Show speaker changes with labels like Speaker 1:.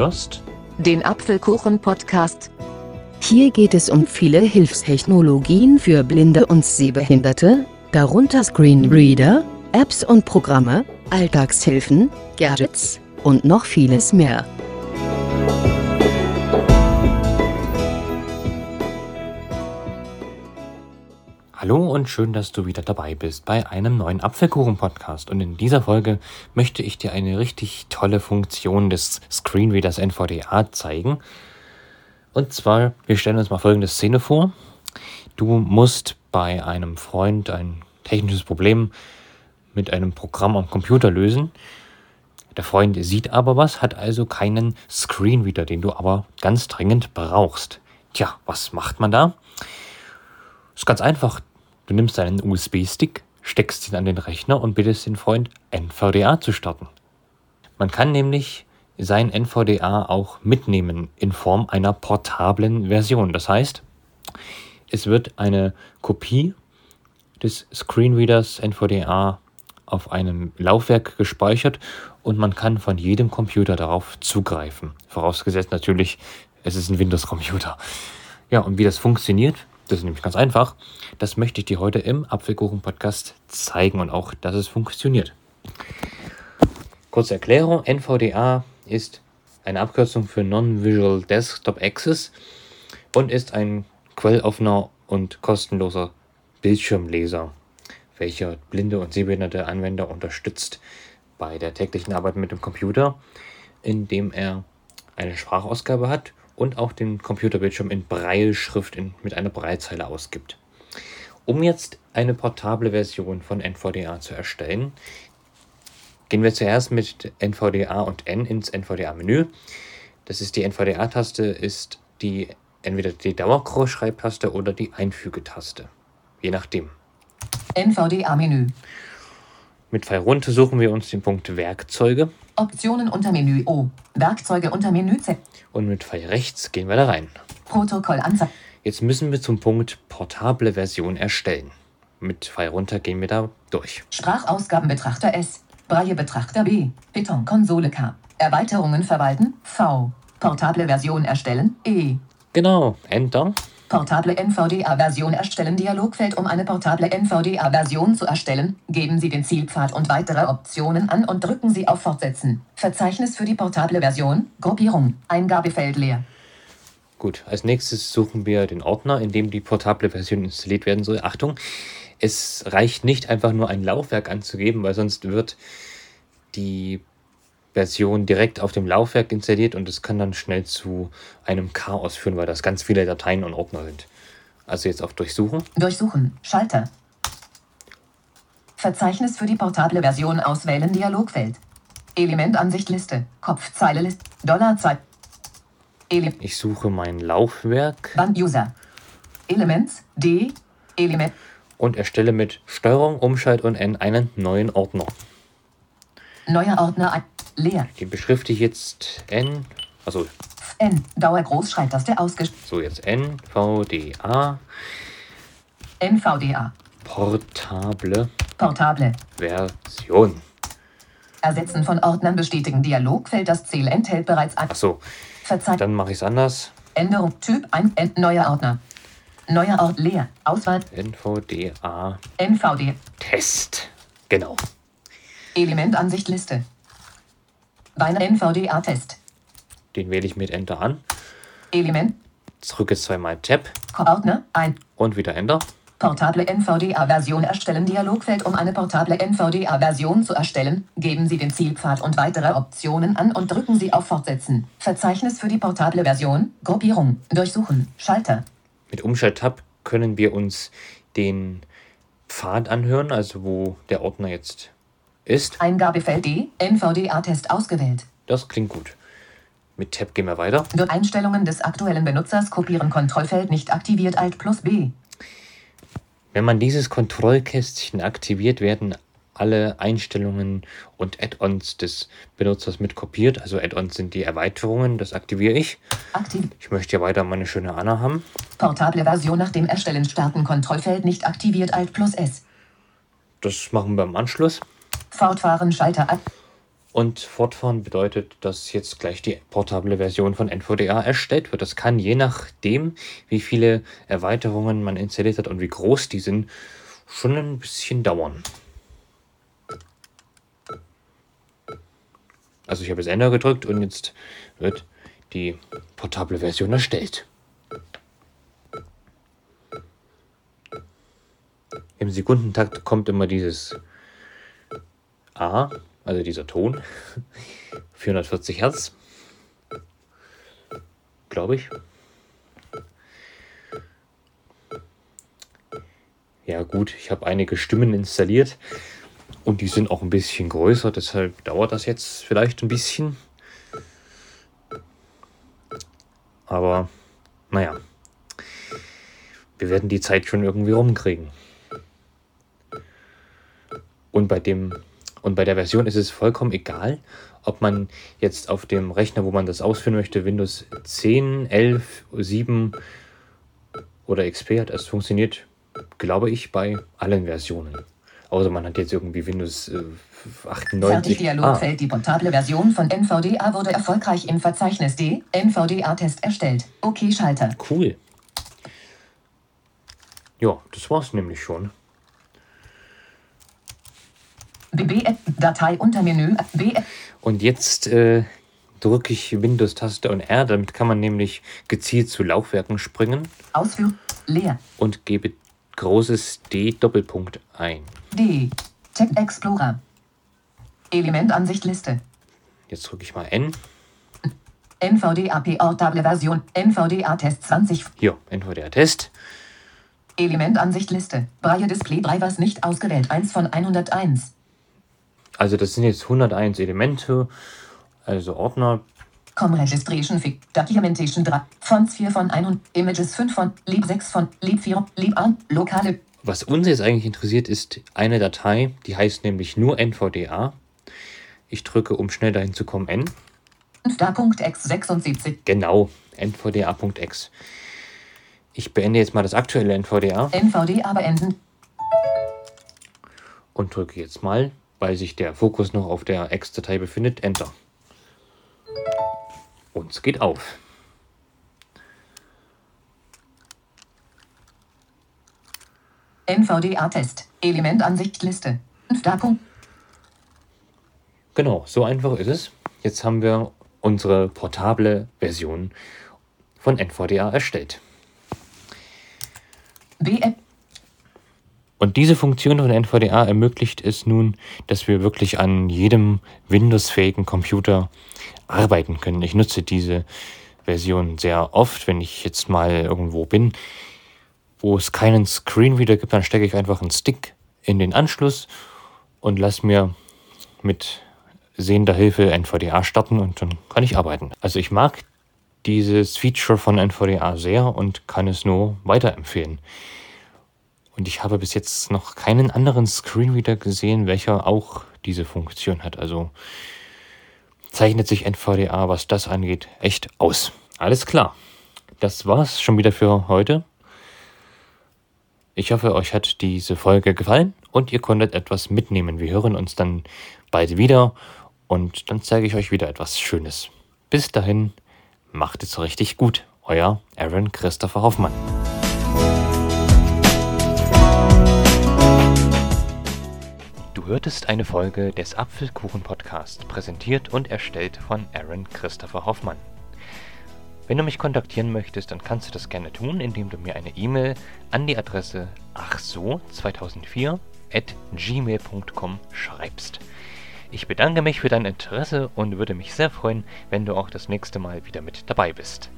Speaker 1: hörst
Speaker 2: den Apfelkuchen-Podcast.
Speaker 3: Hier geht es um viele Hilfstechnologien für Blinde und Sehbehinderte, darunter Screenreader, Apps und Programme, Alltagshilfen, Gadgets und noch vieles mehr.
Speaker 1: Hallo und schön, dass du wieder dabei bist bei einem neuen Apfelkuchen-Podcast. Und in dieser Folge möchte ich dir eine richtig tolle Funktion des Screenreaders NVDA zeigen. Und zwar, wir stellen uns mal folgende Szene vor. Du musst bei einem Freund ein technisches Problem mit einem Programm am Computer lösen. Der Freund sieht aber was, hat also keinen Screenreader, den du aber ganz dringend brauchst. Tja, was macht man da? Ist ganz einfach. Du nimmst deinen USB-Stick, steckst ihn an den Rechner und bittest den Freund, NVDA zu starten. Man kann nämlich sein NVDA auch mitnehmen in Form einer portablen Version. Das heißt, es wird eine Kopie des Screenreaders NVDA auf einem Laufwerk gespeichert und man kann von jedem Computer darauf zugreifen. Vorausgesetzt natürlich, es ist ein Windows-Computer. Ja, und wie das funktioniert, das ist nämlich ganz einfach. Das möchte ich dir heute im Apfelkuchen-Podcast zeigen und auch, dass es funktioniert. Kurze Erklärung: NVDA ist eine Abkürzung für Non-Visual Desktop Access und ist ein quelloffener und kostenloser Bildschirmleser, welcher blinde und sehbehinderte Anwender unterstützt bei der täglichen Arbeit mit dem Computer, indem er eine Sprachausgabe hat und auch den Computerbildschirm in Brailleschrift in, mit einer Breitzeile ausgibt. Um jetzt eine portable Version von NVDA zu erstellen, gehen wir zuerst mit NVDA und N ins NVDA-Menü. Das ist die NVDA-Taste, ist die entweder die Dauerkreuzschreibtaste oder die Einfügetaste. Je nachdem.
Speaker 2: NVDA-Menü.
Speaker 1: Mit Pfeil runter suchen wir uns den Punkt Werkzeuge.
Speaker 2: Optionen unter Menü O. Werkzeuge unter Menü Z.
Speaker 1: Und mit Pfeil rechts gehen wir da rein.
Speaker 2: Protokollanzeige.
Speaker 1: Jetzt müssen wir zum Punkt portable Version erstellen. Mit Pfeil runter gehen wir da durch.
Speaker 2: Sprachausgabenbetrachter S. Braille-Betrachter B. Python-Konsole K. Erweiterungen verwalten V. Portable Version erstellen E.
Speaker 1: Genau, Enter.
Speaker 2: Portable NVDA-Version erstellen Dialogfeld Um eine portable NVDA-Version zu erstellen, geben Sie den Zielpfad und weitere Optionen an und drücken Sie auf Fortsetzen. Verzeichnis für die portable Version, Gruppierung, Eingabefeld leer.
Speaker 1: Gut, als nächstes suchen wir den Ordner, in dem die portable Version installiert werden soll. Achtung, es reicht nicht einfach nur ein Laufwerk anzugeben, weil sonst wird die Version direkt auf dem Laufwerk installiert und es kann dann schnell zu einem Chaos führen, weil das ganz viele Dateien und Ordner sind. Also jetzt auf Durchsuchen.
Speaker 2: Durchsuchen, Schalter. Verzeichnis für die portable Version auswählen, Dialogfeld. Elementansichtliste, Kopfzeile List, Dollarzeit. Ele
Speaker 1: Ich suche mein Laufwerk
Speaker 2: Band-User. Elements, D, Element,
Speaker 1: und erstelle mit Steuerung, Umschalt und N einen neuen Ordner.
Speaker 2: neuer Ordner, leer.
Speaker 1: Den beschrifte ich jetzt N, also
Speaker 2: N, Dauergroßschreibtaste ausgeschrieben.
Speaker 1: so jetzt NVDA
Speaker 2: NVDA,
Speaker 1: portable
Speaker 2: portable.
Speaker 1: Version.
Speaker 2: Ersetzen von Ordnern bestätigen Dialogfeld. Das Ziel enthält bereits ein
Speaker 1: Achso,
Speaker 2: Verzeichnis.
Speaker 1: dann mache ich es anders.
Speaker 2: Änderung Typ ein End, neuer Ordner. Neuer Ort leer. Auswahl
Speaker 1: NVDA
Speaker 2: NVD.
Speaker 1: Test. Genau.
Speaker 2: Elementansicht Liste. Beine NVDA Test.
Speaker 1: Den wähle ich mit Enter an.
Speaker 2: Element
Speaker 1: Drücke zweimal Tab
Speaker 2: Ordner ein.
Speaker 1: und wieder Enter.
Speaker 2: Portable NVDA-Version erstellen. Dialogfeld Um eine portable NVDA-Version zu erstellen, geben Sie den Zielpfad und weitere Optionen an und drücken Sie auf Fortsetzen. Verzeichnis für die portable Version, Gruppierung, Durchsuchen, Schalter.
Speaker 1: Mit Umschalt-Tab können wir uns den Pfad anhören, also wo der Ordner jetzt ist.
Speaker 2: Eingabefeld D, NVDA-Test ausgewählt.
Speaker 1: Das klingt gut. Mit Tab gehen wir weiter.
Speaker 2: Durch Einstellungen des aktuellen Benutzers kopieren Kontrollfeld nicht aktiviert Alt plus B.
Speaker 1: Wenn man dieses Kontrollkästchen aktiviert, werden alle Einstellungen und Add-ons des Benutzers mit kopiert. Also Add-ons sind die Erweiterungen, das aktiviere ich.
Speaker 2: Aktiv.
Speaker 1: Ich möchte ja weiter meine schöne Anna haben.
Speaker 2: Portable Version nach dem Erstellen starten Kontrollfeld nicht aktiviert Alt plus S.
Speaker 1: Das machen wir im Anschluss.
Speaker 2: Fortfahren Schalter ab.
Speaker 1: Und fortfahren bedeutet, dass jetzt gleich die portable Version von NVDA erstellt wird. Das kann je nachdem, wie viele Erweiterungen man installiert hat und wie groß die sind, schon ein bisschen dauern. Also ich habe jetzt Enter gedrückt und jetzt wird die portable Version erstellt. Im Sekundentakt kommt immer dieses A, also dieser Ton, 440 Hertz, glaube ich. Ja gut, ich habe einige Stimmen installiert und die sind auch ein bisschen größer, deshalb dauert das jetzt vielleicht ein bisschen. Aber naja, wir werden die Zeit schon irgendwie rumkriegen. Und bei dem und bei der Version ist es vollkommen egal, ob man jetzt auf dem Rechner, wo man das ausführen möchte, Windows 10, 11, 7 oder XP hat. Es funktioniert, glaube ich, bei allen Versionen. Außer man hat jetzt irgendwie Windows äh, 98.
Speaker 2: Fertig Dialogfeld. Ah. Die portable Version von NVDA wurde erfolgreich im Verzeichnis D, NVDA-Test erstellt. Okay, Schalter.
Speaker 1: Cool. Ja, das war's nämlich schon.
Speaker 2: BB Datei unter Menü
Speaker 1: Und jetzt äh, drücke ich Windows-Taste und R, damit kann man nämlich gezielt zu Laufwerken springen.
Speaker 2: Ausführen leer.
Speaker 1: Und gebe großes D Doppelpunkt ein.
Speaker 2: D Chat Explorer. Elementansicht Liste.
Speaker 1: Jetzt drücke ich mal N.
Speaker 2: NVDA portable Version NVDA Test 20.
Speaker 1: Hier, NVDA Test.
Speaker 2: Elementansicht Liste. Braille Display Drivers nicht ausgewählt. 1 von 101.
Speaker 1: Also das sind jetzt 101 Elemente, also Ordner.
Speaker 2: Com Registration Fic, Documentation 3, Fonts 4 von 1 und Images 5 von, Lib 6 von, Lib 4, Lib an, lokale.
Speaker 1: Was uns jetzt eigentlich interessiert, ist eine Datei, die heißt nämlich nur NVDA. Ich drücke, um schnell dahin zu kommen, N.
Speaker 2: NVDA.x76.
Speaker 1: Genau, NVDA.x. Ich beende jetzt mal das aktuelle NVDA.
Speaker 2: NVDA beenden.
Speaker 1: Und drücke jetzt mal weil sich der Fokus noch auf der X-Datei befindet, Enter. Und es geht auf.
Speaker 2: NVDA-Test. Elementansicht-Liste.
Speaker 1: Genau, so einfach ist es. Jetzt haben wir unsere portable Version von NVDA erstellt.
Speaker 2: BF
Speaker 1: und diese Funktion von NVDA ermöglicht es nun, dass wir wirklich an jedem Windows-fähigen Computer arbeiten können. Ich nutze diese Version sehr oft, wenn ich jetzt mal irgendwo bin, wo es keinen Screenreader gibt, dann stecke ich einfach einen Stick in den Anschluss und lasse mir mit sehender Hilfe NVDA starten und dann kann ich arbeiten. Also ich mag dieses Feature von NVDA sehr und kann es nur weiterempfehlen. Und ich habe bis jetzt noch keinen anderen Screenreader gesehen, welcher auch diese Funktion hat. Also zeichnet sich NVDA, was das angeht, echt aus. Alles klar. Das war's schon wieder für heute. Ich hoffe, euch hat diese Folge gefallen und ihr konntet etwas mitnehmen. Wir hören uns dann bald wieder und dann zeige ich euch wieder etwas Schönes. Bis dahin, macht es richtig gut. Euer Aaron Christopher Hoffmann. Hörtest eine Folge des Apfelkuchen-Podcast, präsentiert und erstellt von Aaron Christopher Hoffmann. Wenn du mich kontaktieren möchtest, dann kannst du das gerne tun, indem du mir eine E-Mail an die Adresse achso2004 at gmail.com schreibst. Ich bedanke mich für dein Interesse und würde mich sehr freuen, wenn du auch das nächste Mal wieder mit dabei bist.